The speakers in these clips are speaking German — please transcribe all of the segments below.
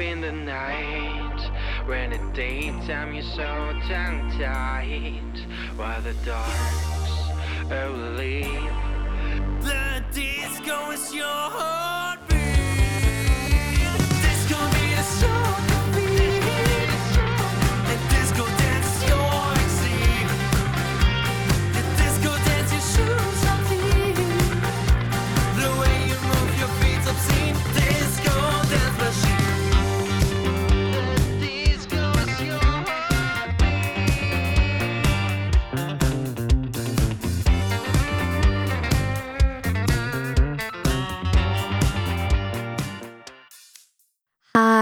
in the night when at daytime you're so tongue tied while the dark's early. The disco is your heartbeat.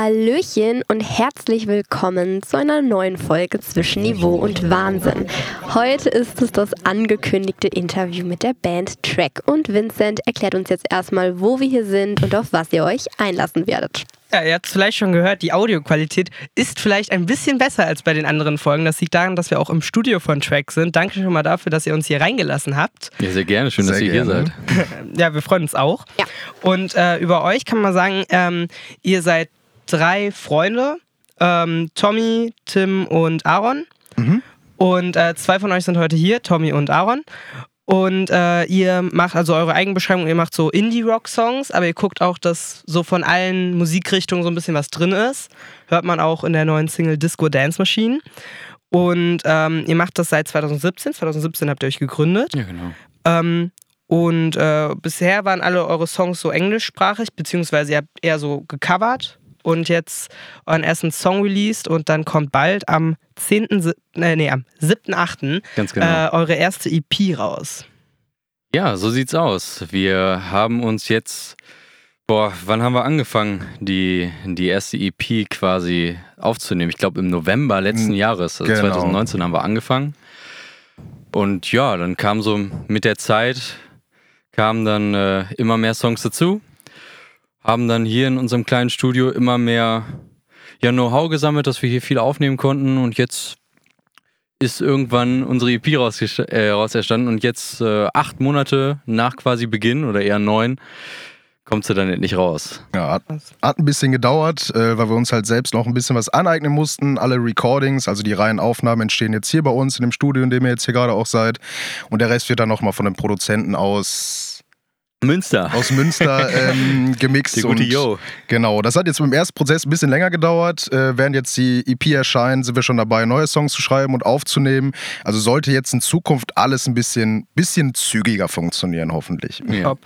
Hallöchen und herzlich willkommen zu einer neuen Folge zwischen Niveau und Wahnsinn. Heute ist es das angekündigte Interview mit der Band Track und Vincent erklärt uns jetzt erstmal, wo wir hier sind und auf was ihr euch einlassen werdet. Ja, ihr habt es vielleicht schon gehört, die Audioqualität ist vielleicht ein bisschen besser als bei den anderen Folgen. Das liegt daran, dass wir auch im Studio von Track sind. Danke schon mal dafür, dass ihr uns hier reingelassen habt. Ja, sehr gerne. Schön, dass Sehr ihr hier gerne. seid. Ja, wir freuen uns auch. Ja. Und äh, über euch kann man sagen, ähm, ihr seid drei Freunde, ähm, Tommy, Tim und Aaron. Und äh, zwei von euch sind heute hier, Tommy und Aaron. Und äh, ihr macht also eure Eigenbeschreibung, ihr macht so Indie-Rock-Songs, aber ihr guckt auch, dass so von allen Musikrichtungen so ein bisschen was drin ist. Hört man auch in der neuen Single Disco Dance Machine. Und ähm, ihr macht das seit 2017. 2017 habt ihr euch gegründet. Ja, genau. Ähm, und äh, bisher waren alle eure Songs so englischsprachig, beziehungsweise ihr habt eher so gecovert und jetzt euren ersten Song released und dann kommt bald am 10. Si- äh, nee, am 7.8. Ganz genau. äh, eure erste EP raus. Ja, so sieht's aus. Wir haben uns jetzt, boah, wann haben wir angefangen, die, die erste EP quasi aufzunehmen? Ich glaube im November letzten Mm, Jahres, also genau. 2019 haben wir angefangen. Und ja, dann kam so mit der Zeit, kamen dann äh, immer mehr Songs dazu. Haben dann hier in unserem kleinen Studio immer mehr ja, Know-how gesammelt, dass wir hier viel aufnehmen konnten. Und jetzt ist irgendwann unsere EP äh, erstanden und jetzt äh, acht Monate nach quasi Beginn oder eher neun kommt sie dann endlich raus. Ja, hat, hat ein bisschen gedauert, äh, weil wir uns halt selbst noch ein bisschen was aneignen mussten. Alle Recordings, also die reinen Aufnahmen entstehen jetzt hier bei uns in dem Studio, in dem ihr jetzt hier gerade auch seid. Und der Rest wird dann nochmal von dem Produzenten aus, Münster. aus Münster ähm, gemixt. Der gute und Yo. Genau, das hat jetzt mit dem ersten Prozess ein bisschen länger gedauert. Äh, während jetzt die EP erscheint, sind wir schon dabei, neue Songs zu schreiben und aufzunehmen. Also sollte jetzt in Zukunft alles ein bisschen, bisschen zügiger funktionieren, hoffentlich. Ja. Top.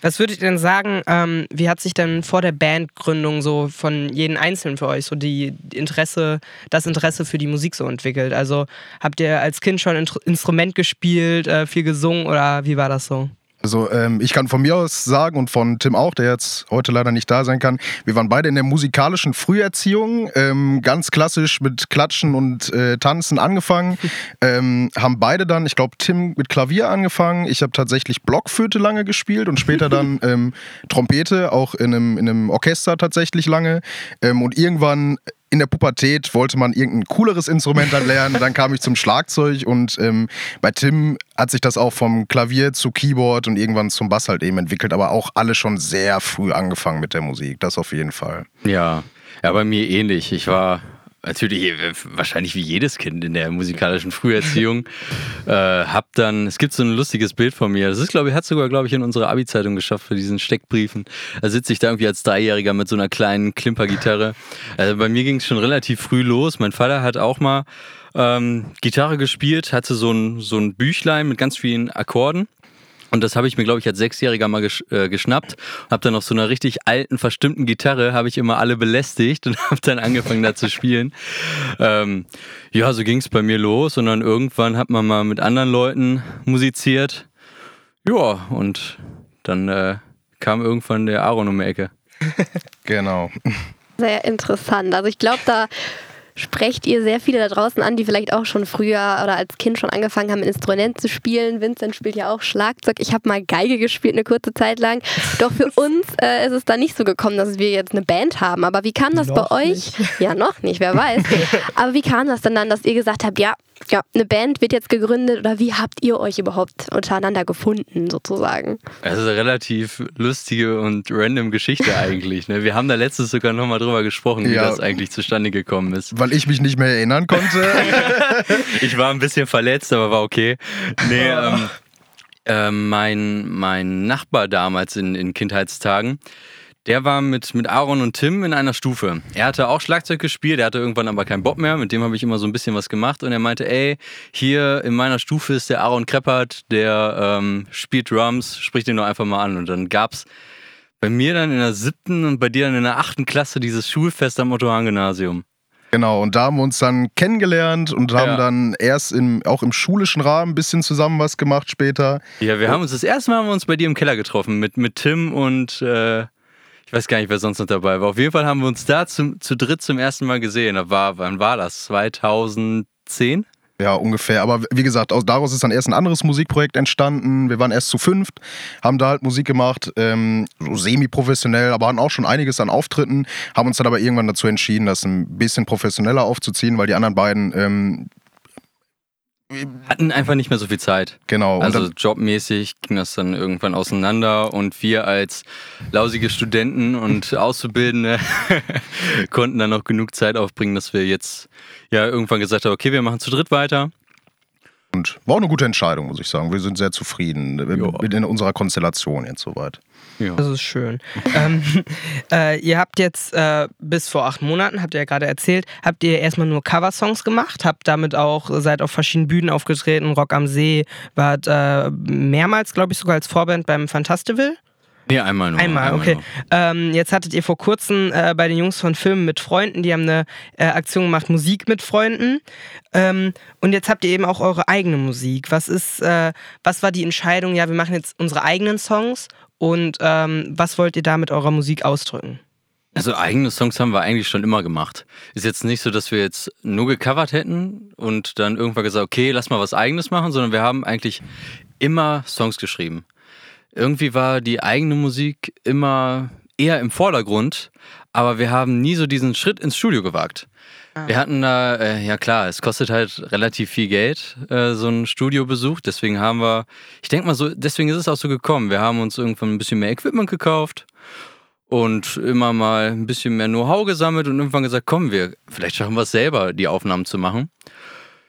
Was würdet ihr denn sagen, ähm, wie hat sich denn vor der Bandgründung so von jedem Einzelnen für euch so die die Interesse, das Interesse für die Musik so entwickelt? Also habt ihr als Kind schon Intr- Instrument gespielt, äh, viel gesungen oder wie war das so? Also ähm, ich kann von mir aus sagen und von Tim auch, der jetzt heute leider nicht da sein kann, wir waren beide in der musikalischen Früherziehung, ähm, ganz klassisch mit Klatschen und äh, Tanzen angefangen, ähm, haben beide dann, ich glaube Tim mit Klavier angefangen, ich habe tatsächlich Blockflöte lange gespielt und später dann ähm, Trompete, auch in einem, in einem Orchester tatsächlich lange ähm, und irgendwann in der Pubertät wollte man irgendein cooleres Instrument dann lernen. Dann kam ich zum Schlagzeug und ähm, bei Tim hat sich das auch vom Klavier zu Keyboard und irgendwann zum Bass halt eben entwickelt. Aber auch alle schon sehr früh angefangen mit der Musik. Das auf jeden Fall. Ja. ja, bei mir ähnlich. Ich war natürlich äh, wahrscheinlich wie jedes Kind in der musikalischen Früherziehung. äh, hab dann, es gibt so ein lustiges Bild von mir. Das ist, glaube ich, hat sogar, glaube ich, in unsere Abi-Zeitung geschafft für diesen Steckbriefen. Da sitze ich da irgendwie als Dreijähriger mit so einer kleinen Klimpergitarre. Also bei mir ging es schon relativ früh los. Mein Vater hat auch mal ähm, Gitarre gespielt, hatte so ein, so ein Büchlein mit ganz vielen Akkorden. Und das habe ich mir, glaube ich, als Sechsjähriger mal gesch äh, geschnappt. Hab dann auf so einer richtig alten, verstimmten Gitarre, habe ich immer alle belästigt und habe dann angefangen da zu spielen. Ähm, ja, so ging es bei mir los und dann irgendwann hat man mal mit anderen Leuten musiziert. Ja, und dann äh, kam irgendwann der Aaron um die Ecke. Genau. Sehr interessant. Also ich glaube, da sprecht ihr sehr viele da draußen an, die vielleicht auch schon früher oder als Kind schon angefangen haben, ein Instrument zu spielen. Vincent spielt ja auch Schlagzeug. Ich habe mal Geige gespielt eine kurze Zeit lang. Doch für uns äh, ist es da nicht so gekommen, dass wir jetzt eine Band haben. Aber wie kam das Noch bei euch? Ja, noch nicht, wer weiß. Aber wie kam das denn dann, dass ihr gesagt habt, ja, ja, eine Band wird jetzt gegründet oder wie habt ihr euch überhaupt untereinander gefunden, sozusagen? Das ist eine relativ lustige und random Geschichte eigentlich. Ne? Wir haben da letztens sogar nochmal drüber gesprochen, wie Ja. das eigentlich zustande gekommen ist. Weil ich mich nicht mehr erinnern konnte. Ich war ein bisschen verletzt, aber war okay. Nee, ähm, ähm, mein, mein Nachbar damals in, in Kindheitstagen, der war mit, mit Aaron und Tim in einer Stufe. Er hatte auch Schlagzeug gespielt, er hatte irgendwann aber keinen Bock mehr. Mit dem habe ich immer so ein bisschen was gemacht und er meinte, ey, hier in meiner Stufe ist der Aaron Kreppert, der ähm, spielt Drums, sprich den doch einfach mal an. Und dann gab's bei mir dann in der siebten und bei dir dann in der achten Klasse dieses Schulfest am Otto-Hahn-Gymnasium. Genau, und da haben wir uns dann kennengelernt und haben Ja. dann erst im, auch im schulischen Rahmen ein bisschen zusammen was gemacht später. Ja, wir haben uns das erste Mal haben wir uns bei dir im Keller getroffen mit, mit Tim und äh, ich weiß gar nicht, wer sonst noch dabei war. Auf jeden Fall haben wir uns da zum, zu dritt zum ersten Mal gesehen. Da war, wann war das? 2010? Ja, ungefähr. Aber wie gesagt, aus, daraus ist dann erst ein anderes Musikprojekt entstanden. Wir waren erst zu fünft, haben da halt Musik gemacht, ähm, so semi-professionell, aber hatten auch schon einiges an Auftritten, haben uns dann aber irgendwann dazu entschieden, das ein bisschen professioneller aufzuziehen, weil die anderen beiden, ähm, Hatten einfach nicht mehr so viel Zeit. genau, Also jobmäßig ging das dann irgendwann auseinander und wir als lausige Studenten und Auszubildende konnten dann noch genug Zeit aufbringen, dass wir jetzt ja irgendwann gesagt haben, okay, wir machen zu dritt weiter. und war auch eine gute Entscheidung, muss ich sagen. Wir sind sehr zufrieden mit in unserer Konstellation jetzt soweit. Ja. Das ist schön. ähm, äh, ihr habt jetzt äh, bis vor acht Monaten, habt ihr ja gerade erzählt, habt ihr erstmal nur Coversongs gemacht, habt damit auch, seid auf verschiedenen Bühnen aufgetreten, Rock am See, wart äh, mehrmals, glaube ich, sogar als Vorband beim Fantastival. Nee, einmal nur. Einmal, okay. nur. Ähm, jetzt hattet ihr vor kurzem äh, bei den Jungs von Filmen mit Freunden, die haben eine äh, Aktion gemacht, Musik mit Freunden. Ähm, und jetzt habt ihr eben auch eure eigene Musik. Was ist, äh, was war die Entscheidung? Ja, wir machen jetzt unsere eigenen Songs und ähm, was wollt ihr da mit eurer Musik ausdrücken? Also eigene Songs haben wir eigentlich schon immer gemacht. Ist jetzt nicht so, dass wir jetzt nur gecovert hätten und dann irgendwann gesagt, okay, lass mal was eigenes machen, sondern wir haben eigentlich immer Songs geschrieben. Irgendwie war die eigene Musik immer eher im Vordergrund, aber wir haben nie so diesen Schritt ins Studio gewagt. Wir hatten da, äh, ja klar, es kostet halt relativ viel Geld, äh, so ein Studiobesuch. Deswegen haben wir, ich denke mal so, deswegen ist es auch so gekommen. Wir haben uns irgendwann ein bisschen mehr Equipment gekauft und immer mal ein bisschen mehr Know-how gesammelt und irgendwann gesagt, komm, wir, vielleicht schaffen wir es selber, die Aufnahmen zu machen.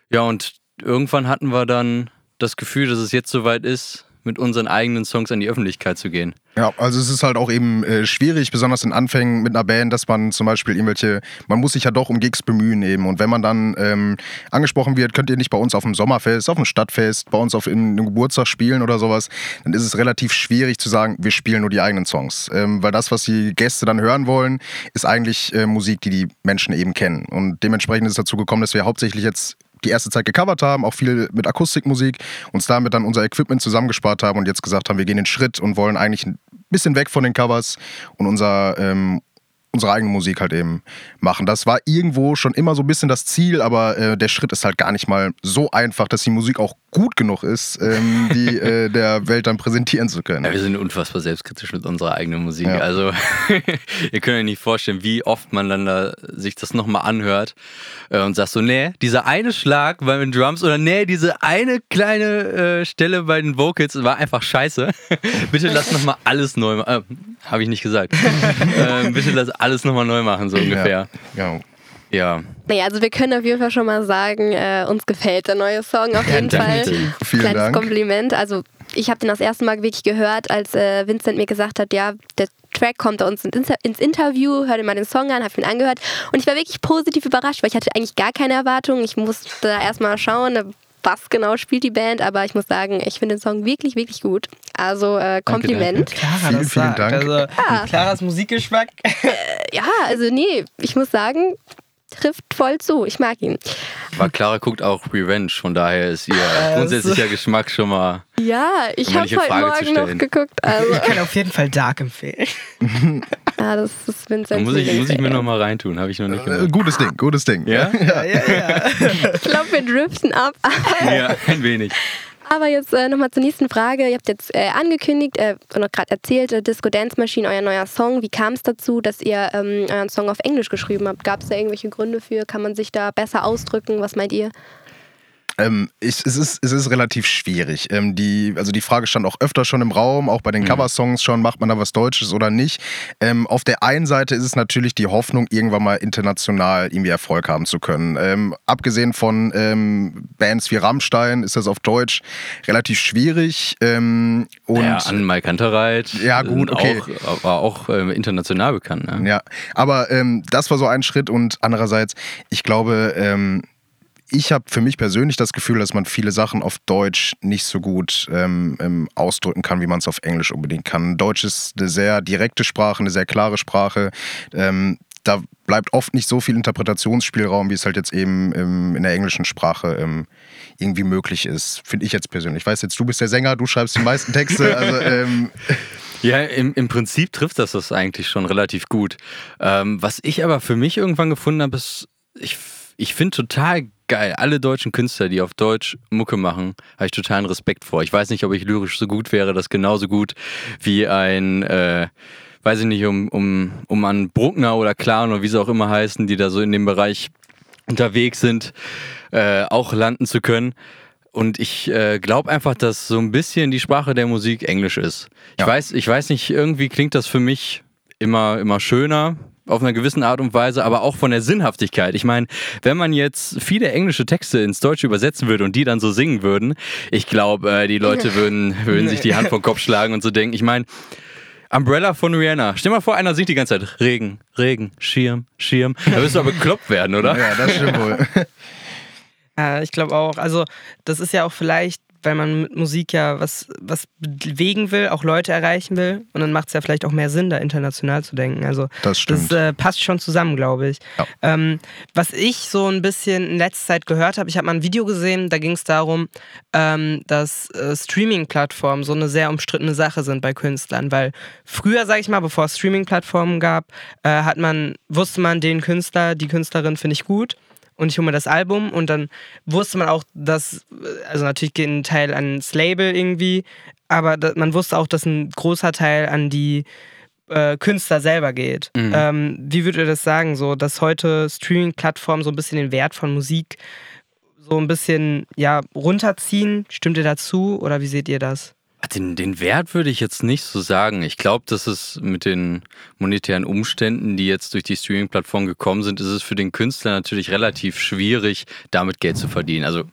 Ja, und irgendwann hatten wir dann das Gefühl, dass es jetzt soweit ist, mit unseren eigenen Songs an die Öffentlichkeit zu gehen. Ja, also es ist halt auch eben äh, schwierig, besonders in Anfängen mit einer Band, dass man zum Beispiel irgendwelche, man muss sich ja doch um Gigs bemühen eben. Und wenn man dann ähm, angesprochen wird, könnt ihr nicht bei uns auf dem Sommerfest, auf dem Stadtfest, bei uns auf in einem Geburtstag spielen oder sowas, dann ist es relativ schwierig zu sagen, wir spielen nur die eigenen Songs. Ähm, weil das, was die Gäste dann hören wollen, ist eigentlich äh, Musik, die die Menschen eben kennen. Und dementsprechend ist es dazu gekommen, dass wir hauptsächlich jetzt die erste Zeit gecovert haben, auch viel mit Akustikmusik, uns damit dann unser Equipment zusammengespart haben und jetzt gesagt haben, wir gehen den Schritt und wollen eigentlich ein bisschen weg von den Covers und unser, ähm, unsere eigene Musik halt eben machen. Das war irgendwo schon immer so ein bisschen das Ziel, aber äh, der Schritt ist halt gar nicht mal so einfach, dass die Musik auch gut genug ist, ähm, die äh, der Welt dann präsentieren zu können. Ja, wir sind unfassbar selbstkritisch mit unserer eigenen Musik. Ja. Also ihr könnt euch nicht vorstellen, wie oft man dann da sich das nochmal anhört äh, und sagt so, nee, dieser eine Schlag bei den Drums oder nee, diese eine kleine äh, Stelle bei den Vocals war einfach scheiße. bitte lass nochmal alles neu machen. Äh, Habe ich nicht gesagt. äh, bitte lass alles nochmal neu machen, so ungefähr. Ja. Ja. Naja, also wir können auf jeden Fall schon mal sagen, äh, uns gefällt der neue Song auf jeden Fall. Vielen Kleines Dank. Kompliment. Also ich habe den das erste Mal wirklich gehört, als äh, Vincent mir gesagt hat, ja, der Track kommt bei uns ins, ins Interview, hör dir mal den Song an, habe ihn angehört und ich war wirklich positiv überrascht, weil ich hatte eigentlich gar keine Erwartungen. Ich musste da erstmal schauen, was genau spielt die Band, aber ich muss sagen, ich finde den Song wirklich, wirklich gut. Also äh, Kompliment. Clara Vielen, das vielen sagt. Dank. Also Claras Musikgeschmack. Ja, also nee, ich muss sagen, trifft voll zu. Ich mag ihn. Aber Clara guckt auch Revenge, von daher ist ihr Äh, grundsätzlicher Geschmack schon mal. Ja, ich mal habe heute Frage Morgen noch geguckt. Also, Ich kann auf jeden Fall Dark empfehlen. Ja, das ist Da Vincent. muss ich, muss ich mir Lieblingsserie. nochmal reintun, habe ich noch nicht Äh, gemacht. gutes Ding, gutes Ding. Ja? Ich glaube, wir driften ab. Ja, ein wenig. Aber jetzt äh, nochmal zur nächsten Frage. Ihr habt jetzt äh, angekündigt äh, und gerade erzählt, äh, Disco Dance Machine, euer neuer Song. Wie kam es dazu, dass ihr ähm, euren Song auf Englisch geschrieben habt? Gab es da irgendwelche Gründe für? Kann man sich da besser ausdrücken? Was meint ihr? Ähm, ich, es, ist, es ist relativ schwierig. Ähm, die, also die Frage stand auch öfter schon im Raum, auch bei den Coversongs schon, macht man da was Deutsches oder nicht. Ähm, auf der einen Seite ist es natürlich die Hoffnung, irgendwann mal international irgendwie Erfolg haben zu können. Ähm, abgesehen von ähm, Bands wie Rammstein ist das auf Deutsch relativ schwierig. Ähm, und ja, an Mike Kantereit. Ja, gut, sind okay. Auch, war auch ähm, international bekannt. Ne? Ja, aber das war so ein Schritt und andererseits, ich glaube, ich habe für mich persönlich das Gefühl, dass man viele Sachen auf Deutsch nicht so gut ähm, ähm, ausdrücken kann, wie man es auf Englisch unbedingt kann. Deutsch ist eine sehr direkte Sprache, eine sehr klare Sprache. Ähm, da bleibt oft nicht so viel Interpretationsspielraum, wie es halt jetzt eben ähm, in der englischen Sprache ähm, irgendwie möglich ist, finde ich jetzt persönlich. Ich weiß jetzt, du bist der Sänger, du schreibst die meisten Texte, also ähm, Ja, im, im Prinzip trifft das das eigentlich schon relativ gut. Was ich aber für mich irgendwann gefunden habe, ist, ich, ich finde total geil, alle deutschen Künstler, die auf Deutsch Mucke machen, habe ich totalen Respekt vor. Ich weiß nicht, ob ich lyrisch so gut wäre, das genauso gut wie ein, äh, weiß ich nicht, um, um, um an Bruckner oder Clan oder wie sie auch immer heißen, die da so in dem Bereich unterwegs sind, äh, auch landen zu können. Und ich äh, glaube einfach, dass so ein bisschen die Sprache der Musik Englisch ist. Ich, Ja. weiß, ich weiß nicht, irgendwie klingt das für mich immer, immer schöner auf einer gewissen Art und Weise, aber auch von der Sinnhaftigkeit. Ich meine, wenn man jetzt viele englische Texte ins Deutsche übersetzen würde und die dann so singen würden, ich glaube, äh, die Leute würden, würden sich die Hand vor den Kopf schlagen und so denken. Ich meine, Umbrella von Rihanna. Stell mal vor, einer singt die ganze Zeit Regen, Regen, Schirm, Schirm. Da wirst du aber bekloppt werden, oder? ja, das stimmt wohl. Ja, ich glaube auch. Also, das ist ja auch vielleicht, weil man mit Musik ja was, was bewegen will, auch Leute erreichen will. Und dann macht es ja vielleicht auch mehr Sinn, da international zu denken. Also, Das stimmt. Das äh, passt schon zusammen, glaube ich. Ja. Ähm, was ich so ein bisschen in letzter Zeit gehört habe, ich habe mal ein Video gesehen, da ging es darum, ähm, dass äh, Streaming-Plattformen so eine sehr umstrittene Sache sind bei Künstlern, weil früher, sage ich mal, bevor es Streaming-Plattformen gab, äh, hat man, wusste man, den Künstler, die Künstlerin finde ich gut und ich hole mir das Album und dann wusste man auch, dass, also natürlich geht ein Teil ans Label irgendwie, aber man wusste auch, dass ein großer Teil an die äh, Künstler selber geht. Mhm. Ähm, wie würdet ihr das sagen, so dass heute Streaming-Plattformen so ein bisschen den Wert von Musik so ein bisschen ja runterziehen? Stimmt ihr dazu oder wie seht ihr das? Den, den Wert würde ich jetzt nicht so sagen. Ich glaube, dass es mit den monetären Umständen, die jetzt durch die Streaming-Plattform gekommen sind, ist es für den Künstler natürlich relativ schwierig, damit Geld zu verdienen. Also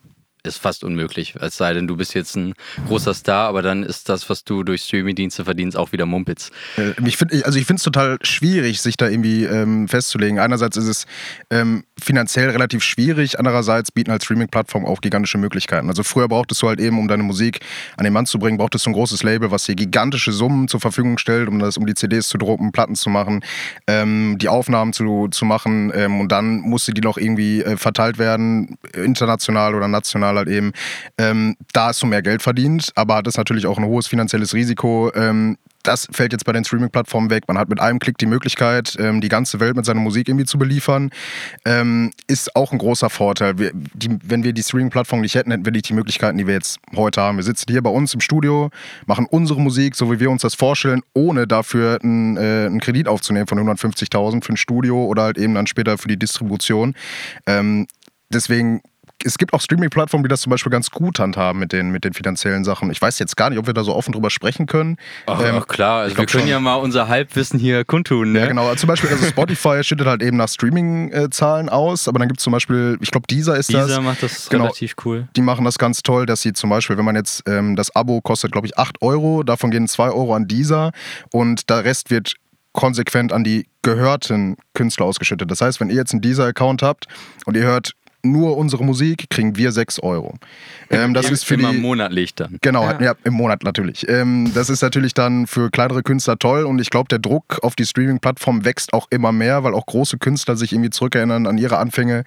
ist fast unmöglich. Es sei denn, du bist jetzt ein großer Star, aber dann ist das, was du durch Streaming-Dienste verdienst, auch wieder Mumpitz. Äh, Ich finde also ich finde es total schwierig, sich da irgendwie ähm, festzulegen. Einerseits ist es ähm, finanziell relativ schwierig, andererseits bieten halt Streaming-Plattformen auch gigantische Möglichkeiten. Also früher brauchtest du halt eben, um deine Musik an den Mann zu bringen, brauchtest du ein großes Label, was dir gigantische Summen zur Verfügung stellt, um das, um die CDs zu drucken, Platten zu machen, ähm, die Aufnahmen zu, zu machen ähm, und dann musste die noch irgendwie äh, verteilt werden, international oder national halt eben. Ähm, da hast du mehr Geld verdient, aber hat es natürlich auch ein hohes finanzielles Risiko. Ähm, das fällt jetzt bei den Streaming-Plattformen weg. Man hat mit einem Klick die Möglichkeit, ähm, die ganze Welt mit seiner Musik irgendwie zu beliefern. Ähm, ist auch ein großer Vorteil. Wenn wir die Streaming-Plattform nicht hätten, hätten wir nicht die Möglichkeiten, die wir jetzt heute haben. Wir sitzen hier bei uns im Studio, machen unsere Musik, so wie wir uns das vorstellen, ohne dafür einen, äh, einen Kredit aufzunehmen von 150.000 für ein Studio oder halt eben dann später für die Distribution. Ähm, deswegen es gibt auch Streaming-Plattformen, die das zum Beispiel ganz gut handhaben mit den, mit den finanziellen Sachen. Ich weiß jetzt gar nicht, ob wir da so offen drüber sprechen können. Ach, Ähm, ach klar, also wir können schon. ja mal unser Halbwissen hier kundtun. Ne? Ja, genau. Zum Beispiel, also Spotify schüttet halt eben nach Streaming-Zahlen aus, aber dann gibt es zum Beispiel, ich glaube, dieser ist das. Dieser macht das Genau. relativ cool. Die machen das ganz toll, dass sie zum Beispiel, wenn man jetzt ähm, das Abo kostet, glaube ich, 8 Euro, davon gehen 2 Euro an dieser und der Rest wird konsequent an die gehörten Künstler ausgeschüttet. Das heißt, wenn ihr jetzt einen dieser-Account habt und ihr hört nur unsere Musik, kriegen wir 6 Euro. Ähm, das ist für immer die, monatlich dann. Genau, ja. im Monat natürlich. Ähm, das ist natürlich dann für kleinere Künstler toll und ich glaube, der Druck auf die Streaming-Plattform wächst auch immer mehr, weil auch große Künstler sich irgendwie zurückerinnern an ihre Anfänge.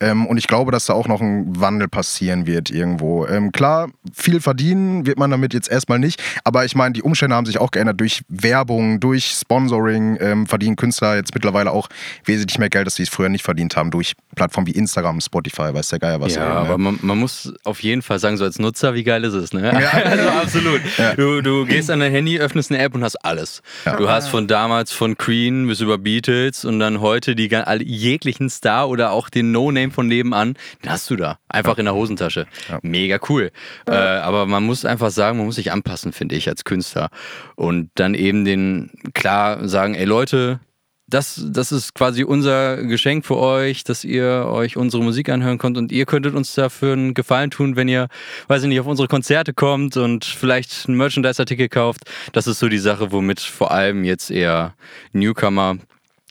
Ähm, und ich glaube, dass da auch noch ein Wandel passieren wird irgendwo. Ähm, klar, viel verdienen wird man damit jetzt erstmal nicht, aber ich meine, die Umstände haben sich auch geändert. Durch Werbung, durch Sponsoring ähm, verdienen Künstler jetzt mittlerweile auch wesentlich mehr Geld, als sie es früher nicht verdient haben, durch Plattformen wie Instagram, Spotify, weiß der Geier was. Ja, ey, ne? aber man, man muss auf jeden Fall sagen, so als Nutzer, wie geil ist es, ne? Also absolut. Du, du gehst an dein Handy, öffnest eine App und hast alles. Du hast von damals von Queen bis über Beatles und dann heute die alle- jeglichen Star oder auch den No-Name von nebenan, den hast du da. Einfach in der Hosentasche. Mega cool. Äh, aber man muss einfach sagen, man muss sich anpassen, finde ich, als Künstler. Und dann eben den klar sagen, ey Leute, das, das ist quasi unser Geschenk für euch, dass ihr euch unsere Musik anhören könnt und ihr könntet uns dafür einen Gefallen tun, wenn ihr, weiß ich nicht, auf unsere Konzerte kommt und vielleicht einen Merchandise-Artikel kauft. Das ist so die Sache, womit vor allem jetzt eher Newcomer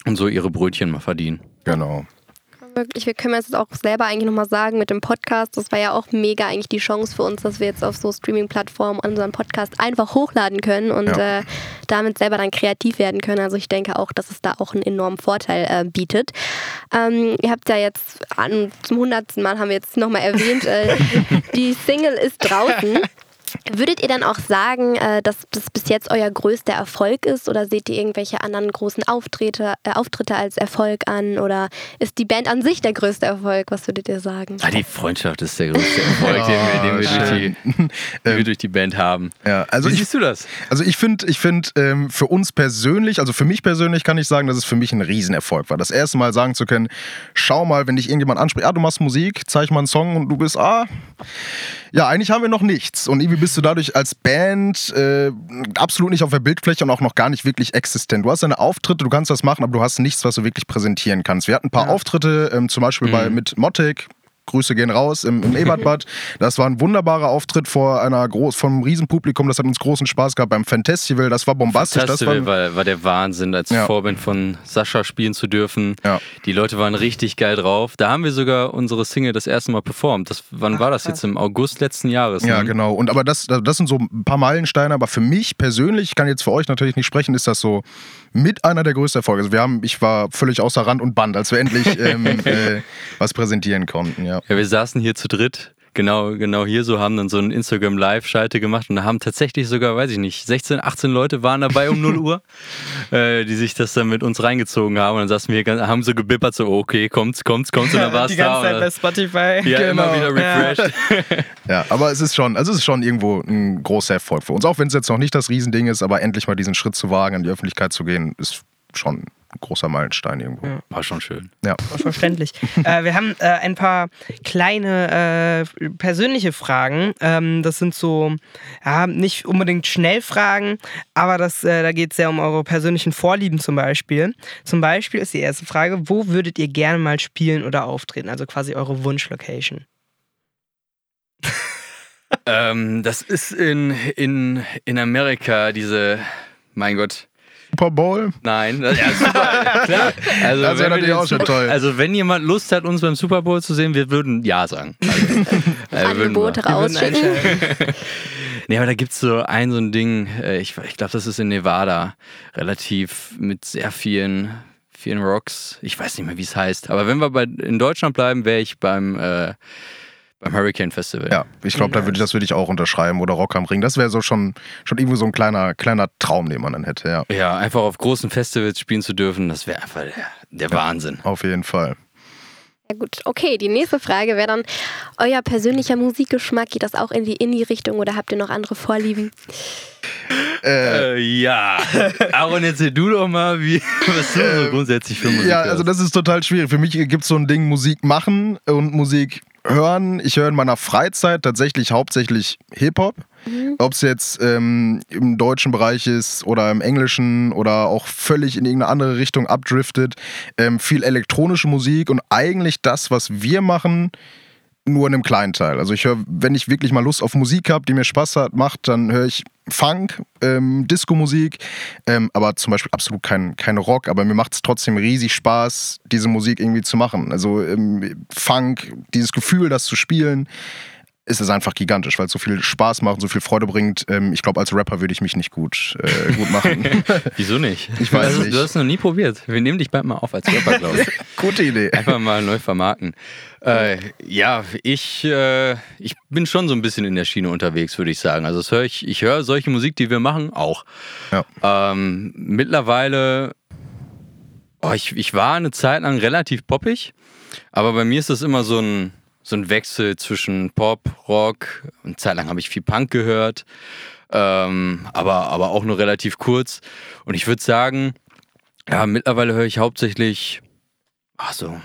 und so ihre Brötchen mal verdienen. Genau. Wirklich, wir können jetzt auch selber eigentlich nochmal sagen mit dem Podcast, das war ja auch mega eigentlich die Chance für uns, dass wir jetzt auf so Streaming-Plattformen unseren Podcast einfach hochladen können und Ja. äh, damit selber dann kreativ werden können. Also ich denke auch, dass es da auch einen enormen Vorteil äh, bietet. Ähm, ihr habt ja jetzt an, zum hundertsten Mal haben wir jetzt nochmal erwähnt, äh, die Single ist draußen. Würdet ihr dann auch sagen, äh, dass das bis jetzt euer größter Erfolg ist oder seht ihr irgendwelche anderen großen Auftritte, äh, Auftritte als Erfolg an oder ist die Band an sich der größte Erfolg? Was würdet ihr sagen? Ah, die Freundschaft ist der größte Erfolg, den wir, den wir, durch, die, den wir durch die Band haben. Ja, also Wie ich, siehst du das? Also ich finde, ich find, ähm, für uns persönlich, also für mich persönlich kann ich sagen, dass es für mich ein Riesenerfolg war. Das erste Mal sagen zu können, schau mal, wenn dich irgendjemand anspricht, ah, du machst Musik, zeig mal einen Song und du bist, ah, ja, eigentlich haben wir noch nichts. Und irgendwie bist du dadurch als Band äh, absolut nicht auf der Bildfläche und auch noch gar nicht wirklich existent. Du hast deine Auftritte, du kannst das machen, aber du hast nichts, was du wirklich präsentieren kannst. Wir hatten ein paar Auftritte, ähm, zum Beispiel bei, mit Mottek, Grüße gehen raus im, im Ebertbad. Das war ein wunderbarer Auftritt vor einer groß, vom Riesenpublikum. Das hat uns großen Spaß gehabt beim Festival. Das war bombastisch. Das war, war, war der Wahnsinn, als Ja. Vorband von Sascha spielen zu dürfen. Ja. Die Leute waren richtig geil drauf. Da haben wir sogar unsere Single das erste Mal performt. Das, wann war das jetzt? Im August letzten Jahres. ja, ne? genau. Und aber das, das sind so ein paar Meilensteine. Aber für mich persönlich, ich kann jetzt für euch natürlich nicht sprechen, ist das so mit einer der größten Erfolge. Also wir haben, ich war völlig außer Rand und Band, als wir endlich ähm, äh, was präsentieren konnten. Ja. Ja, wir saßen hier zu dritt. Genau, genau hier so, haben dann so einen Instagram Live-Schalte gemacht und da haben tatsächlich sogar, weiß ich nicht, 16, 18 Leute waren dabei um 0 Uhr, äh, die sich das dann mit uns reingezogen haben und dann saßen wir, ganz- haben so gebippert, so, okay, kommt's, kommt's, kommt's und dann war's die da. ganze Zeit und bei Spotify. ja, immer Genau. wieder refreshed. ja, aber es ist schon, also es ist schon irgendwo ein großer Erfolg für uns. Auch wenn es jetzt noch nicht das Riesending ist, aber endlich mal diesen Schritt zu wagen, in die Öffentlichkeit zu gehen, ist schon ein großer Meilenstein irgendwo. War schon schön. Ja. Verständlich. äh, wir haben äh, ein paar kleine äh, persönliche Fragen. Ähm, das sind so, ja, nicht unbedingt Schnellfragen, aber das, äh, da geht es sehr um eure persönlichen Vorlieben zum Beispiel. Zum Beispiel ist die erste Frage, wo würdet ihr gerne mal spielen oder auftreten? Also quasi eure Wunschlocation. Ähm, das ist in, in, in Amerika diese, mein Gott, Super Bowl. Nein, das, ja, super, klar. Also, Das wäre natürlich auch schon toll. Also, wenn jemand Lust hat, uns beim Super Bowl zu sehen, wir würden Ja sagen. Also, äh. Angebote würden rausschicken. Nee, aber da gibt es so ein, so ein Ding, äh, ich, ich glaube, das ist in Nevada, relativ mit sehr vielen, vielen Rocks. Ich weiß nicht mehr, wie es heißt. Aber wenn wir bei, in Deutschland bleiben, wäre ich beim, äh, beim Hurricane Festival. Ja, ich glaube, da würde ich, das würde ich auch unterschreiben. Oder Rock am Ring. Das wäre so schon, schon irgendwo so ein kleiner, kleiner Traum, den man dann hätte, ja. Ja, einfach auf großen Festivals spielen zu dürfen, das wäre einfach der, der Wahnsinn. Auf jeden Fall. Ja gut, okay, die nächste Frage wäre dann euer persönlicher Musikgeschmack. Geht das auch in die Indie-Richtung oder habt ihr noch andere Vorlieben? Äh, ja. Aaron, erzähl du doch mal, wie, was du so grundsätzlich für Musik Ja, hörst. also das ist total schwierig. Für mich gibt es so ein Ding Musik machen und Musik hören. Ich höre in meiner Freizeit tatsächlich hauptsächlich Hip-Hop. Ob es jetzt ähm, im deutschen Bereich ist oder im englischen oder auch völlig in irgendeine andere Richtung abdriftet. Ähm, viel elektronische Musik und eigentlich das, was wir machen, nur in einem kleinen Teil. Also ich höre, wenn ich wirklich mal Lust auf Musik habe, die mir Spaß hat, macht, dann höre ich Funk, ähm, Disco-Musik, ähm, aber zum Beispiel absolut kein, kein Rock, aber mir macht es trotzdem riesig Spaß, diese Musik irgendwie zu machen. Also ähm, Funk, dieses Gefühl, das zu spielen, ist es einfach gigantisch, weil es so viel Spaß macht, so viel Freude bringt. Ähm, ich glaube, als Rapper würde ich mich nicht gut, äh, gut machen. Wieso nicht? Ich weiß also, nicht. Du hast es noch nie probiert. Wir nehmen dich bald mal auf als Rapper, glaube ich. Gute Idee. Einfach mal neu vermarkten. Äh, ja, ich, äh, ich bin schon so ein bisschen in der Schiene unterwegs, würde ich sagen. Also höre ich, ich höre solche Musik, die wir machen, auch. Ja. Ähm, mittlerweile, oh, ich, ich war eine Zeit lang relativ poppig, aber bei mir ist das immer so ein, so ein Wechsel zwischen Pop, Rock. Eine Zeit lang habe ich viel Punk gehört, ähm, aber, aber auch nur relativ kurz. Und ich würde sagen, ja, mittlerweile höre ich hauptsächlich, ach so,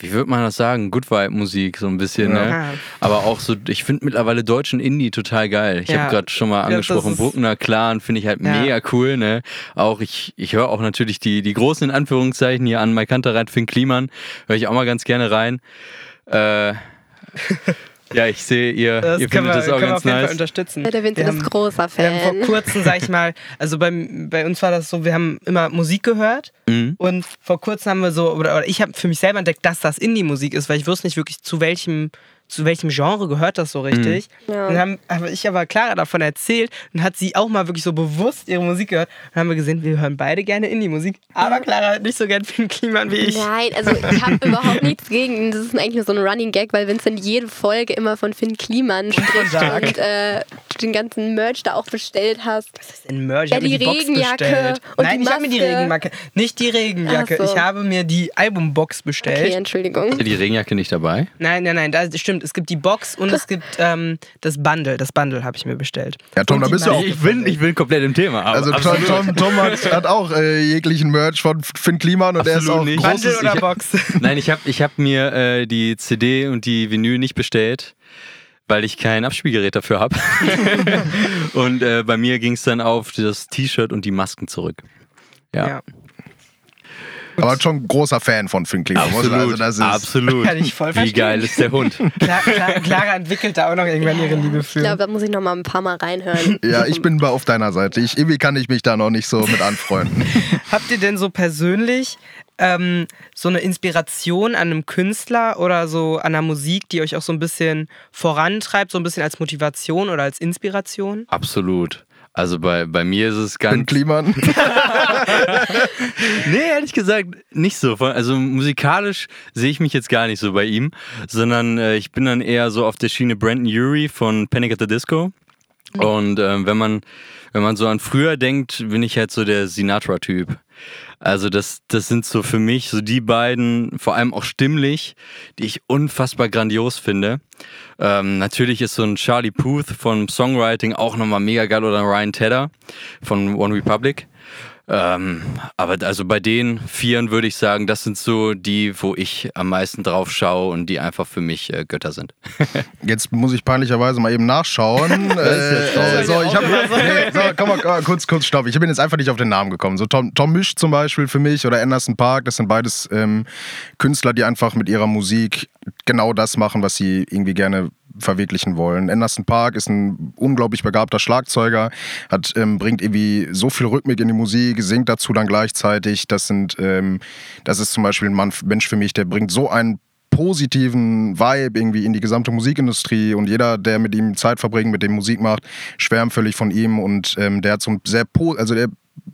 wie würde man das sagen? Good Vibe Musik, so ein bisschen, Ja. ne? Aber auch so, ich finde mittlerweile deutschen Indie total geil. Ich Ja. habe gerade schon mal Ja, angesprochen, ist- Bruckner Clan finde ich halt Ja. mega cool, ne? Auch ich, ich höre auch natürlich die, die großen in Anführungszeichen hier an Mike Kantereit, Finn Kliman, höre ich auch mal ganz gerne rein. Äh, ja, ich sehe, ihr, Das ihr können findet wir, das auch ganz nice. unterstützen. Ja, der Vincent ist haben- großer Wir haben Fan. vor kurzem, sag ich mal, also bei, bei uns war das so, wir haben immer Musik gehört Mhm. und vor kurzem haben wir so, oder, oder ich habe für mich selber entdeckt, dass das Indie-Musik ist, weil ich wusste nicht wirklich, zu welchem, zu welchem Genre gehört das so richtig. Mhm. Ja. Und dann habe ich aber Clara davon erzählt und hat sie auch mal wirklich so bewusst ihre Musik gehört. Und dann haben wir gesehen, wir hören beide gerne Indie-Musik, aber Clara hat nicht so gern Finn Kliman wie ich. Nein, also ich habe überhaupt nichts gegen. Das ist eigentlich nur so ein Running Gag, weil Vincent jede Folge immer von Finn Kliman spricht und äh, den ganzen Merch da auch bestellt hast. Das ist ein Merch. Ich Ja, habe mir die die Box Regenjacke bestellt. und Nein, die ich habe mir die. Regenjacke. Nicht die Regenjacke. So. Ich habe mir die Albumbox Okay, bestellt. Entschuldigung. Die Regenjacke nicht dabei? Nein, nein, nein, das stimmt. Es gibt die Box und es gibt ähm, das Bundle. Das Bundle habe ich mir bestellt. Ja, Tom, da bist du auch. Ich bin, ich bin komplett im Thema. Aber Also Tom, Tom, Tom hat, hat auch äh, jeglichen Merch von Finn Kliman und er ist Absolut auch nicht. großes... Bundle oder ich- Box? Nein, ich habe ich hab mir äh, die CD und die Vinyl nicht bestellt, weil ich kein Abspielgerät dafür habe. und äh, bei mir ging es dann auf das T-Shirt und die Masken zurück. Ja, Ja. Aber schon ein großer Fan von man- absolut. Also das ist, absolut. Kann ich voll Wie verstehen. geil ist der Hund? Clara, Clara, Clara entwickelt da auch noch irgendwann ihre Liebe Ich für. glaube, da muss ich noch mal ein paar Mal reinhören. Ja, ich bin bei auf deiner Seite. Ich, irgendwie kann ich mich da noch nicht so mit anfreunden. Habt ihr denn so persönlich ähm, so eine Inspiration an einem Künstler oder so an einer Musik, die euch auch so ein bisschen vorantreibt, so ein bisschen als Motivation oder als Inspiration? Absolut. Also bei, bei mir ist es ganz. Kliman. Nee, ehrlich gesagt nicht so. Also musikalisch sehe ich mich jetzt gar nicht so bei ihm, sondern äh, ich bin dann eher so auf der Schiene Brandon Urie von Panic at the Disco. Und ähm, wenn man wenn man so an früher denkt, bin ich halt so der Sinatra-Typ. Also das, das sind so für mich so die beiden, vor allem auch stimmlich, die ich unfassbar grandios finde. Ähm, natürlich ist so ein Charlie Puth von Songwriting auch nochmal mega geil oder Ryan Tedder von One Republic. Ähm, aber also bei den Vieren würde ich sagen, das sind so die, wo ich am meisten drauf schaue und die einfach für mich äh, Götter sind. Jetzt muss ich peinlicherweise mal eben nachschauen. äh, äh, so, ich hab, nee, so, komm mal, ah, kurz, kurz, stopp. Ich bin jetzt einfach nicht auf den Namen gekommen. So Tom, Tom Misch zum Beispiel für mich oder Anderson Park, das sind beides ähm, Künstler, die einfach mit ihrer Musik genau das machen, was sie irgendwie gerne verwirklichen wollen. Anderson Park ist ein unglaublich begabter Schlagzeuger, hat, ähm, bringt irgendwie so viel Rhythmik in die Musik, singt dazu dann gleichzeitig. Das sind, ähm, das ist zum Beispiel ein Mensch für mich, der bringt so einen positiven Vibe irgendwie in die gesamte Musikindustrie und jeder, der mit ihm Zeit verbringt, mit dem Musik macht, schwärmt völlig von ihm und ähm, der hat so ein sehr, also der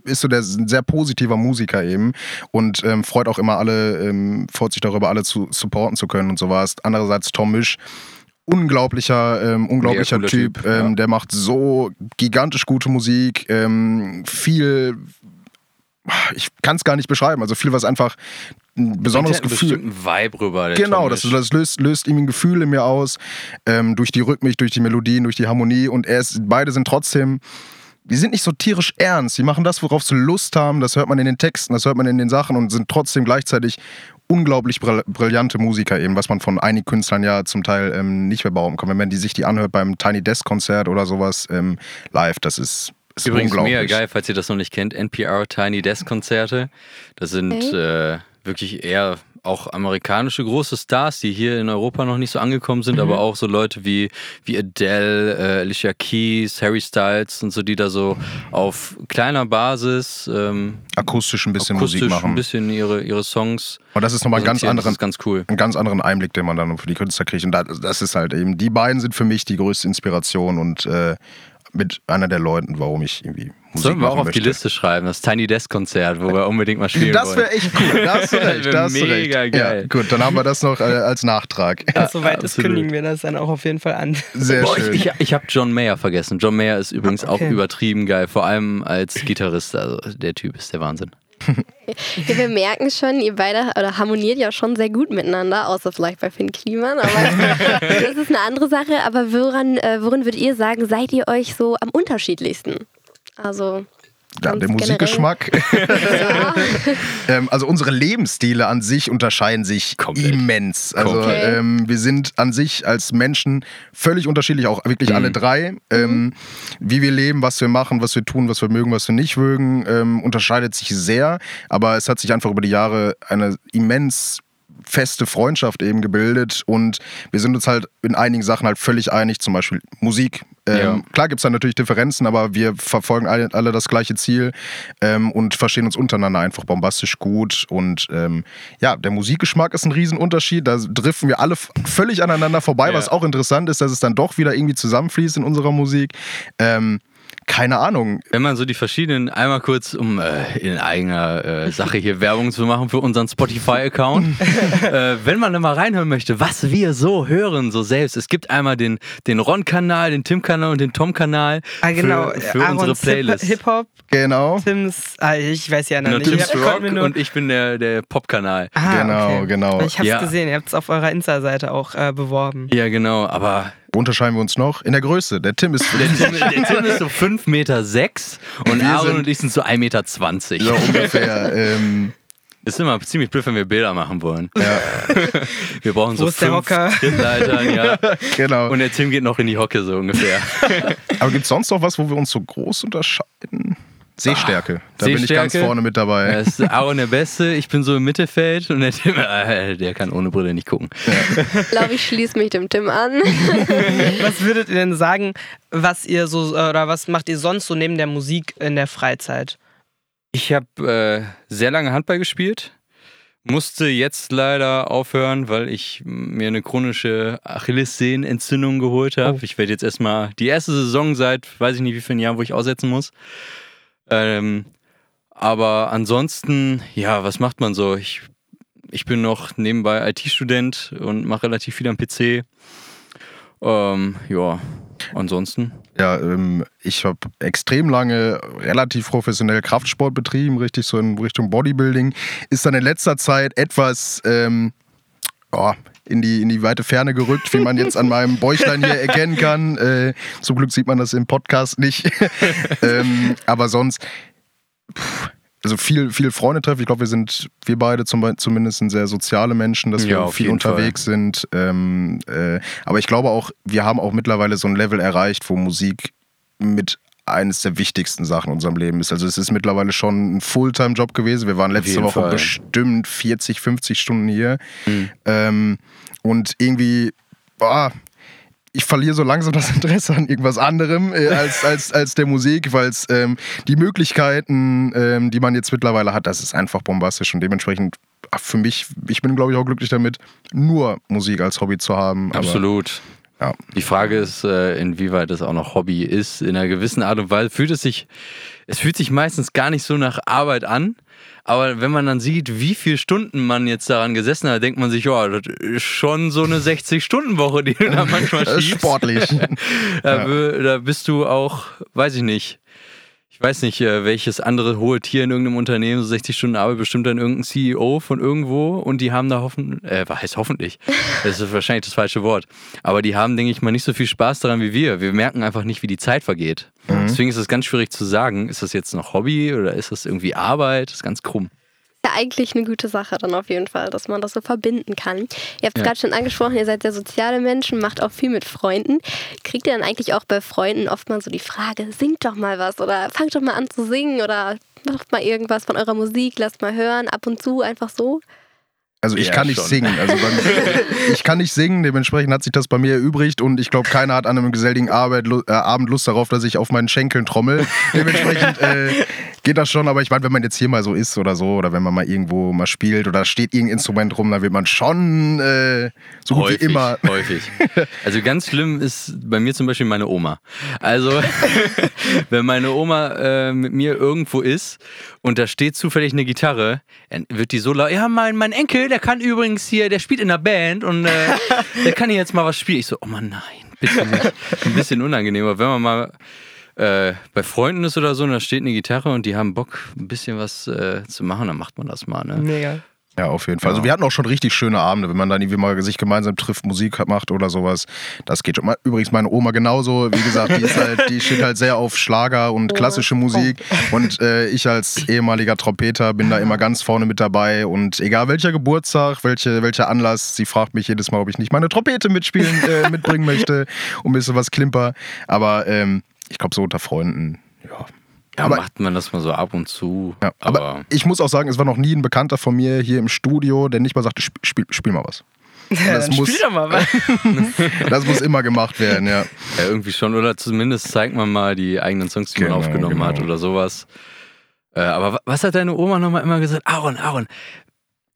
ist so der ein sehr positiver Musiker eben und ähm, freut auch immer alle, ähm, freut sich darüber, alle zu supporten zu können und sowas. Andererseits Tom Misch, unglaublicher, ähm, unglaublicher Typ, Typ, ähm, ja. der macht so gigantisch gute Musik, ähm, viel, ich kann es gar nicht beschreiben, also viel, was einfach ein besonderes Bringt Gefühl. halt einen bestimmten Vibe rüber. Genau, das, das löst, löst ihm ein Gefühl in mir aus, ähm, durch die Rhythmik, durch die Melodien, durch die Harmonie und er ist, beide sind trotzdem, die sind nicht so tierisch ernst, die machen das, worauf sie Lust haben, das hört man in den Texten, das hört man in den Sachen und sind trotzdem gleichzeitig unglaublich brill brillante Musiker eben, was man von einigen Künstlern ja zum Teil ähm, nicht mehr behaupten kann. Wenn man die sich die anhört beim Tiny Desk Konzert oder sowas ähm, live, das ist, ist Übrigens mega geil, falls ihr das noch nicht kennt, NPR Tiny Desk Konzerte. Das sind Okay. äh, wirklich eher auch amerikanische große Stars, die hier in Europa noch nicht so angekommen sind, aber auch so Leute wie, wie Adele, äh, Alicia Keys, Harry Styles und so, die da so auf kleiner Basis ähm, Akustisch ein bisschen akustisch Musik ein machen. bisschen ihre, ihre Songs. Und das ist nochmal ein ganz anderen, Das ist ganz cool. einen ganz anderen Einblick, den man dann für die Künstler kriegt. Und da- das ist halt eben, die beiden sind für mich die größte Inspiration und äh, mit einer der Leuten, warum ich irgendwie Musik Sollen wir auch auf möchte. die Liste schreiben, das Tiny Desk Konzert, wo wir unbedingt mal spielen Das wollen. wäre echt cool, da hast du Das wär mega recht. geil. Ja, gut, dann haben wir das noch äh, als Nachtrag. Soweit ist, absolut. kündigen wir das dann auch auf jeden Fall an. Sehr Boah, schön. ich, ich, ich habe John Mayer vergessen. John Mayer ist übrigens Ah, okay. auch übertrieben geil, vor allem als Gitarrist. Also der Typ ist der Wahnsinn. Ja, wir merken schon, ihr beide oder harmoniert ja schon sehr gut miteinander, außer vielleicht bei Finn Kliman. Aber das ist eine andere Sache. Aber woran, äh, worin würdet ihr sagen, seid ihr euch so am unterschiedlichsten? Also. Ja, der Musikgeschmack. Ja. ähm, also unsere Lebensstile an sich unterscheiden sich Komplett. immens. Also Komplett. ähm, wir sind an sich als Menschen völlig unterschiedlich, auch wirklich alle drei. Ähm, wie wir leben, was wir machen, was wir tun, was wir mögen, was wir nicht mögen, ähm, unterscheidet sich sehr. Aber es hat sich einfach über die Jahre eine immens feste Freundschaft eben gebildet und wir sind uns halt in einigen Sachen halt völlig einig, zum Beispiel Musik. Ähm, Ja. Klar gibt es da natürlich Differenzen, aber wir verfolgen alle, alle das gleiche Ziel ähm, und verstehen uns untereinander einfach bombastisch gut. Und ähm, ja, der Musikgeschmack ist ein Riesenunterschied. Da driften wir alle völlig aneinander vorbei, Ja. was auch interessant ist, dass es dann doch wieder irgendwie zusammenfließt in unserer Musik. Ähm, keine Ahnung. Wenn man so die verschiedenen, einmal kurz, um äh, in eigener äh, Sache hier Werbung zu machen für unseren Spotify-Account, äh, wenn man da mal reinhören möchte, was wir so hören, so selbst. Es gibt einmal den, den Ron-Kanal, den Tim-Kanal und den Tom-Kanal Ah, genau. für, für unsere Playlist. Hip-Hop, Genau. Tims, ah, ich weiß ja noch Genau, nicht. Tim's Ich Rock nur- und ich bin der, der Pop-Kanal. Ah, Genau, okay. genau. Ich hab's Ja. gesehen, ihr habt es auf eurer Insta-Seite auch äh, beworben. Ja, genau, aber unterscheiden wir uns noch? In der Größe. Der Tim ist der Tim, der Tim ist so 5 Meter sechs und Wir Aaron sind- und ich sind so 1,20 Meter. zwanzig. so ungefähr. ähm, Ist immer ziemlich blöd, wenn wir Bilder machen wollen. ja, Wir brauchen Wo so ist der fünf Hocker? Trittleitern, ja. genau. Und der Tim geht noch in die Hocke so ungefähr. Aber gibt es sonst noch was, wo wir uns so groß unterscheiden? Sehstärke. Da bin ich ganz Ah, Sehstärke. vorne mit dabei. Er ist Aaron der Beste, ich bin so im Mittelfeld und der Tim, äh, der kann ohne Brille nicht gucken. Ich glaube, ich schließe mich dem Tim an. Was würdet ihr denn sagen, was ihr so oder was macht ihr sonst so neben der Musik in der Freizeit? Ich habe äh, sehr lange Handball gespielt, musste jetzt leider aufhören, weil ich mir eine chronische Achillessehnenentzündung geholt habe. Oh. Ich werde jetzt erstmal die erste Saison seit, weiß ich nicht wie vielen Jahren, wo ich aussetzen muss. Ähm, aber ansonsten, ja, was macht man so? Ich, ich bin noch nebenbei IT-Student und mache relativ viel am PC. Ähm, ja, ansonsten. Ja, ähm, ich habe extrem lange relativ professionell Kraftsport betrieben, richtig so in Richtung Bodybuilding. Ist dann in letzter Zeit etwas ähm, ja, in, die, in die weite Ferne gerückt, wie man jetzt an meinem Bäuchlein hier erkennen kann. Äh, zum Glück sieht man das im Podcast nicht. ähm, aber sonst, pff, also viel, viel Freunde treffen. Ich glaube, wir sind, wir beide zum, zumindest sind sehr soziale Menschen, dass wir Ja, auf viel unterwegs sind. Ähm, äh, aber ich glaube auch, wir haben auch mittlerweile so ein Level erreicht, wo Musik mit eines der wichtigsten Sachen in unserem Leben ist. Also es ist mittlerweile schon ein Fulltime-Job gewesen. Wir waren letzte Woche Fall. bestimmt 40, 50 Stunden hier. Mhm. Ähm, und irgendwie, boah, ich verliere so langsam das Interesse an irgendwas anderem äh, als, als, als der Musik, weil es ähm, die Möglichkeiten, ähm, die man jetzt mittlerweile hat, das ist einfach bombastisch und dementsprechend ach, für mich, ich bin glaube ich auch glücklich damit, nur Musik als Hobby zu haben. Absolut. Ja. Die Frage ist, äh, inwieweit es auch noch Hobby ist. In einer gewissen Art und Weise fühlt es sich, es fühlt sich meistens gar nicht so nach Arbeit an. Aber wenn man dann sieht, wie viele Stunden man jetzt daran gesessen hat, denkt man sich, ja, das ist schon so eine 60-Stunden-Woche, die du da manchmal Das schiebst. sportlich. Da, wö- da bist du auch, weiß ich nicht. Ich weiß nicht, äh, welches andere hohe Tier in irgendeinem Unternehmen so 60 Stunden Arbeit bestimmt dann irgendein CEO von irgendwo und die haben da hoffen, äh, was heißt hoffentlich? Das ist wahrscheinlich das falsche Wort. Aber die haben, denke ich mal, nicht so viel Spaß daran wie wir. Wir merken einfach nicht, wie die Zeit vergeht. Deswegen ist es ganz schwierig zu sagen, ist das jetzt noch Hobby oder ist das irgendwie Arbeit? Das ist ganz krumm. Ja, eigentlich eine gute Sache dann auf jeden Fall, dass man das so verbinden kann. Ihr habt es Ja. gerade schon angesprochen, ihr seid sehr soziale Menschen, macht auch viel mit Freunden. Kriegt ihr dann eigentlich auch bei Freunden oft mal so die Frage, singt doch mal was oder fangt doch mal an zu singen oder macht mal irgendwas von eurer Musik, lasst mal hören, ab und zu einfach so? Also ich Ja, kann nicht schon. singen. Also bei mir, ich kann nicht singen, dementsprechend hat sich das bei mir erübrigt und ich glaube, keiner hat an einem geselligen Arbeit, äh, Abend Lust darauf, dass ich auf meinen Schenkeln trommel. Dementsprechend äh, geht das schon, aber ich meine, wenn man jetzt hier mal so ist oder so, oder wenn man mal irgendwo mal spielt oder steht irgendein Instrument rum, dann wird man schon äh, so gut häufig, wie immer. Häufig. Also ganz schlimm ist bei mir zum Beispiel meine Oma. Also wenn meine Oma äh, mit mir irgendwo ist und da steht zufällig eine Gitarre, dann wird die so laut, ja, mein, mein Enkel, der kann übrigens hier, der spielt in einer Band und äh, der kann hier jetzt mal was spielen. Ich so, oh Mann, nein, bitte nicht. Ein bisschen unangenehm, aber wenn man mal äh, bei Freunden ist oder so und da steht eine Gitarre und die haben Bock, ein bisschen was äh, zu machen, dann macht man das mal. Ne? Mega. Ja, auf jeden Fall. Also wir hatten auch schon richtig schöne Abende, wenn man dann irgendwie mal sich gemeinsam trifft, Musik macht oder sowas. Das geht schon. Übrigens meine Oma genauso. Wie gesagt, die ist halt, die steht halt sehr auf Schlager und klassische Musik. Und äh, ich als ehemaliger Trompeter bin da immer ganz vorne mit dabei. Und egal welcher Geburtstag, welche, welcher Anlass, sie fragt mich jedes Mal, ob ich nicht meine Trompete mitspielen, äh, mitbringen möchte und ein bisschen was klimper. Aber ähm, ich glaube, so unter Freunden, ja. Ja, Aber- macht man das mal so ab und zu. Ja, aber, aber ich muss auch sagen, es war noch nie ein Bekannter von mir hier im Studio, der nicht mal sagte, spiel, spiel, spiel mal was. Ja, Das dann muss- spiel doch mal was. Das muss immer gemacht werden, ja. Ja, irgendwie schon. Oder zumindest zeigt man mal die eigenen Songs, die Genau, man aufgenommen genau. hat oder sowas. Äh, aber wa- was hat deine Oma nochmal immer gesagt? Aaron, Aaron,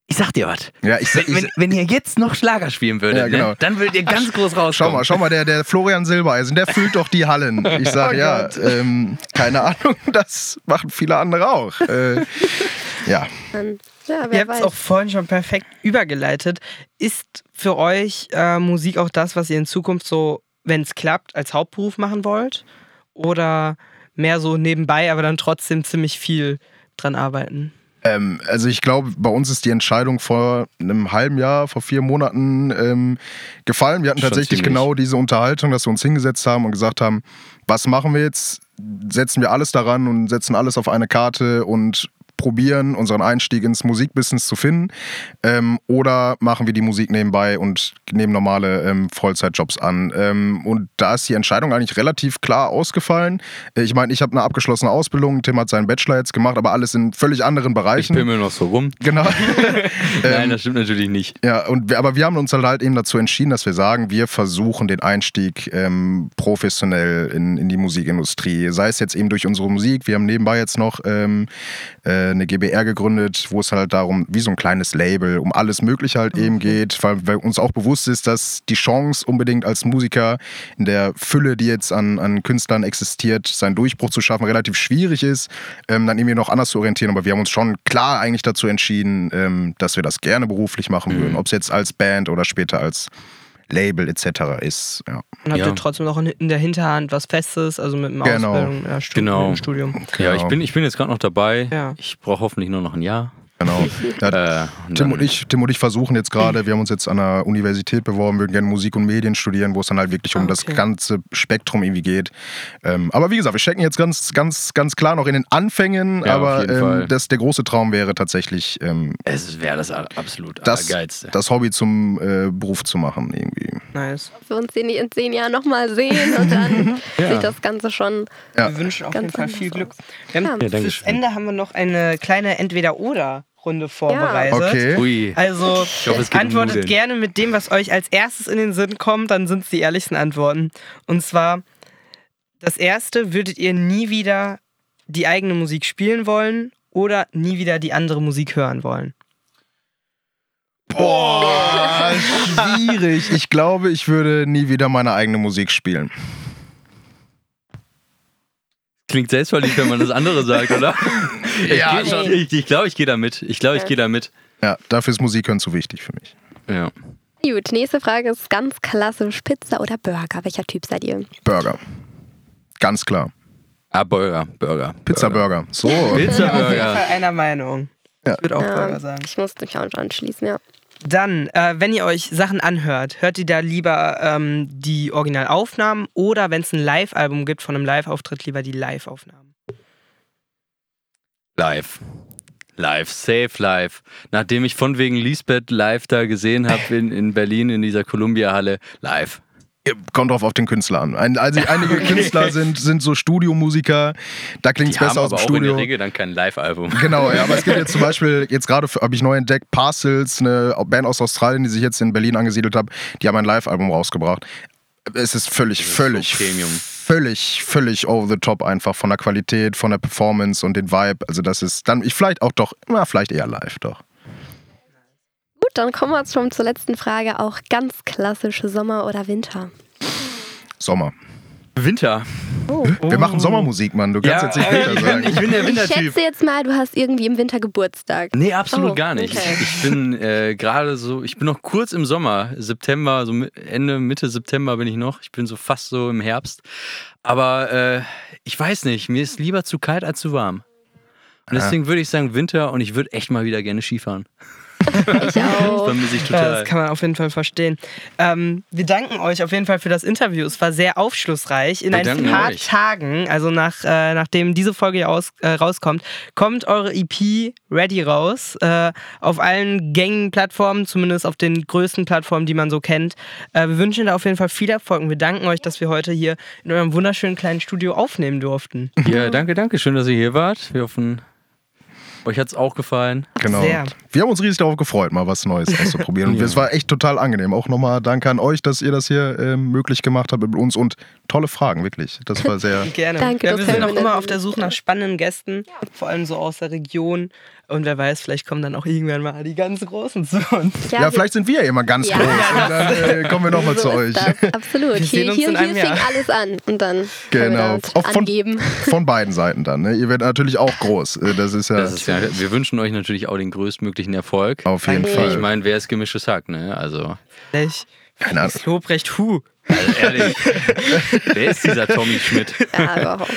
ich sag dir was. ja ich, Wenn, ich, wenn, wenn ihr jetzt noch Schlager spielen würdet, Ja, genau. ne, dann würdet ihr ganz groß schau rauskommen. mal, schau mal, der, der Florian Silbereisen, der füllt doch die Hallen. Ich sag, Oh ja, ähm, keine Ahnung, das machen viele andere auch. Äh, ja, ja, Ihr habt es auch vorhin schon perfekt übergeleitet. Ist für euch äh, Musik auch das, was ihr in Zukunft so, wenn es klappt, als Hauptberuf machen wollt? Oder mehr so nebenbei, aber dann trotzdem ziemlich viel dran arbeiten? Ähm, also ich glaube, bei uns ist die Entscheidung vor einem halben Jahr, vor vier Monaten ähm, gefallen. Wir hatten Schon tatsächlich ziemlich. genau diese Unterhaltung, dass wir uns hingesetzt haben und gesagt haben, was machen wir jetzt? Setzen wir alles daran und setzen alles auf eine Karte und probieren, unseren Einstieg ins Musikbusiness zu finden? Ähm, oder machen wir die Musik nebenbei und nehmen normale ähm, Vollzeitjobs an? Ähm, und da ist die Entscheidung eigentlich relativ klar ausgefallen. Äh, Ich meine, ich habe eine abgeschlossene Ausbildung, Tim hat seinen Bachelor jetzt gemacht, aber alles in völlig anderen Ich Bereichen. pimmel noch so rum. Genau. Nein, das stimmt natürlich nicht. Ja, und wir, aber wir haben uns halt, halt eben dazu entschieden, dass wir sagen, wir versuchen den Einstieg ähm, professionell in, in die Musikindustrie. Sei es jetzt eben durch unsere Musik. Wir haben nebenbei jetzt noch ähm, äh, eine GBR gegründet, wo es halt darum, wie so ein kleines Label, um alles Mögliche halt eben geht, weil, weil uns auch bewusst ist, dass die Chance unbedingt als Musiker in der Fülle, die jetzt an, an Künstlern existiert, seinen Durchbruch zu schaffen, relativ schwierig ist, ähm, dann irgendwie noch anders zu orientieren. Aber wir haben uns schon klar eigentlich dazu entschieden, ähm, dass wir das gerne beruflich machen Mhm. würden, ob es jetzt als Band oder später als Label etc. ist. Ja. Und habt Ja. ihr trotzdem noch in, der Hinterhand was Festes, also mit dem Genau. Ausbildung, ja, Stu Genau. mit dem Studium? Ja, ich Genau. bin, ich bin jetzt gerade noch dabei. Ja. Ich brauche hoffentlich nur noch ein Jahr. Genau. Ja, Äh, Tim und, ich, Tim und ich versuchen jetzt gerade, wir haben uns jetzt an der Universität beworben, würden gerne Musik und Medien studieren, wo es dann halt wirklich um Ah, das okay. ganze Spektrum irgendwie geht. Ähm, aber wie gesagt, wir stecken jetzt ganz, ganz, ganz klar noch in den Anfängen, Ja, aber ähm, das, der große Traum wäre tatsächlich, ähm, Es wäre das absolut das, Allergeilste. das Hobby zum äh, Beruf zu machen irgendwie. Nice. wir uns in zehn Jahren nochmal sehen und dann Ja. sieht das Ganze schon. Ja. Wir wünschen auf jeden Fall viel Glück. aus. Wir haben, Ja. Ja, fürs Dankeschön. Ende haben wir noch eine kleine Entweder-Oder-Runde vorbereitet. Okay. Ui. Also hoffe, es geht antwortet gerne mit dem, was euch als erstes in den Sinn kommt, dann sind es die ehrlichsten Antworten. Und zwar, das erste, würdet ihr nie wieder die eigene Musik spielen wollen oder nie wieder die andere Musik hören wollen? Boah, schwierig. Ich glaube, ich würde nie wieder meine eigene Musik spielen. Klingt selbstverliebt, wenn man das andere sagt, oder? Ja, ich schon. Ich, ich glaube, ich gehe da mit. Ich glaube, ich Ja. gehe da mit. Ja, dafür ist Musik hören zu wichtig für mich. Ja. Gut, nächste Frage ist ganz klassisch: Pizza oder Burger? Welcher Typ seid ihr? Burger. Ganz klar. Ah, Burger, Burger. Pizza Burger. So. Auf jeden Pizza-Burger. Fall einer Meinung. Ja. Ich würde auch Ja, Burger sagen. ich muss mich auch anschließen, ja. Dann, äh, wenn ihr euch Sachen anhört, hört ihr da lieber ähm, die Originalaufnahmen oder wenn es ein Live-Album gibt von einem Live-Auftritt, lieber die Live-Aufnahmen? Live. live, safe live. Nachdem ich von wegen Lisbeth live da gesehen habe in, in Berlin in dieser Columbia-Halle, live. Kommt drauf auf den Künstler an. Ein, also einige Künstler sind, sind so Studiomusiker, da klingt es besser aus dem auch in Studio. der Regel dann kein Live-Album. Genau, ja, aber es gibt jetzt zum Beispiel, jetzt gerade habe ich neu entdeckt, Parcels, eine Band aus Australien, die sich jetzt in Berlin angesiedelt hat, die haben ein Live-Album rausgebracht. Es ist völlig, ist völlig, so Premium. völlig, völlig over the top einfach von der Qualität, von der Performance und den Vibe. Also das ist dann, ich vielleicht auch doch, na, vielleicht eher live doch. Dann kommen wir schon zur letzten Frage. Auch ganz klassisch Sommer oder Winter. Sommer. Winter. Oh. Wir machen Sommermusik, Mann. Du kannst jetzt nicht Winter ich, sagen. bin, ich bin der Ich Wintertyp. schätze jetzt mal, du hast irgendwie im Winter Geburtstag. Nee, absolut Oh, gar nicht. okay. Ich bin äh, gerade so, ich bin noch kurz im Sommer, September, so Ende, Mitte September bin ich noch. Ich bin so fast so im Herbst. Aber äh, ich weiß nicht, mir ist lieber zu kalt als zu warm. Und deswegen würde ich sagen Winter und ich würde echt mal wieder gerne Skifahren. Ich auch. Vermisse ich Ja, total. das kann man auf jeden Fall verstehen. Ähm, wir danken euch auf jeden Fall für das Interview. Es war sehr aufschlussreich. In Wir ein paar euch. Tagen, also nach, äh, nachdem diese Folge hier aus, äh, rauskommt, kommt eure EP Ready raus. Äh, auf allen gängigen Plattformen, zumindest auf den größten Plattformen, die man so kennt. Äh, wir wünschen da auf jeden Fall viel Erfolg und wir danken euch, dass wir heute hier in eurem wunderschönen kleinen Studio aufnehmen durften. Ja, danke, danke. Schön, dass ihr hier wart. Wir hoffen, euch hat es auch gefallen. Genau. Sehr. Wir haben uns riesig darauf gefreut, mal was Neues auszuprobieren. Und Ja. es war echt total angenehm. Auch nochmal danke an euch, dass ihr das hier ähm, möglich gemacht habt mit uns und tolle Fragen, wirklich. Das war sehr. Gerne. Danke, ja, wir sind auch immer auf der Suche nach spannenden Gästen, vor allem so aus der Region. Und wer weiß, vielleicht kommen dann auch irgendwann mal die ganz Großen zu uns. Ja, vielleicht sind wir ja immer ganz Ja. groß. Und dann äh, kommen wir nochmal so zu euch. das. Absolut. Wir Hier, hier, hier fing Jahr. alles an. Und dann Genau. Auch von, angeben. von beiden Seiten dann. Ne? Ihr werdet natürlich auch groß. Äh, Das ist ja, Das ist ja, wir wünschen euch natürlich auch den größtmöglichen Erfolg. auf jeden Danke. Fall. Ich meine, wer ist gemischtes Hack, ne? Also, Vielleicht Keine Ahnung. Lobrecht Hu. also ehrlich, wer ist dieser Tommy Schmidt? Ja, überhaupt.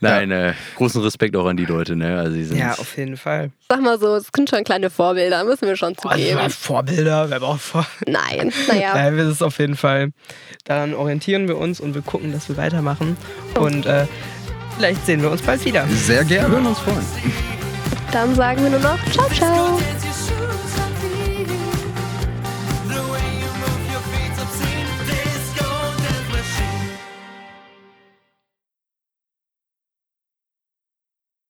Nein, äh, großen Respekt auch an die Leute, ne? Also, sie sind Ja, auf jeden Fall. Sag mal so, es sind schon kleine Vorbilder, müssen wir schon zugeben. Also, Vorbilder, wer braucht Vor Nein, naja. Nein, wir sind auf jeden Fall. Daran orientieren wir uns und wir gucken, dass wir weitermachen. Und äh, vielleicht sehen wir uns bald wieder. Sehr wir gerne. würden uns freuen. Dann sagen wir nur noch Ciao, ciao.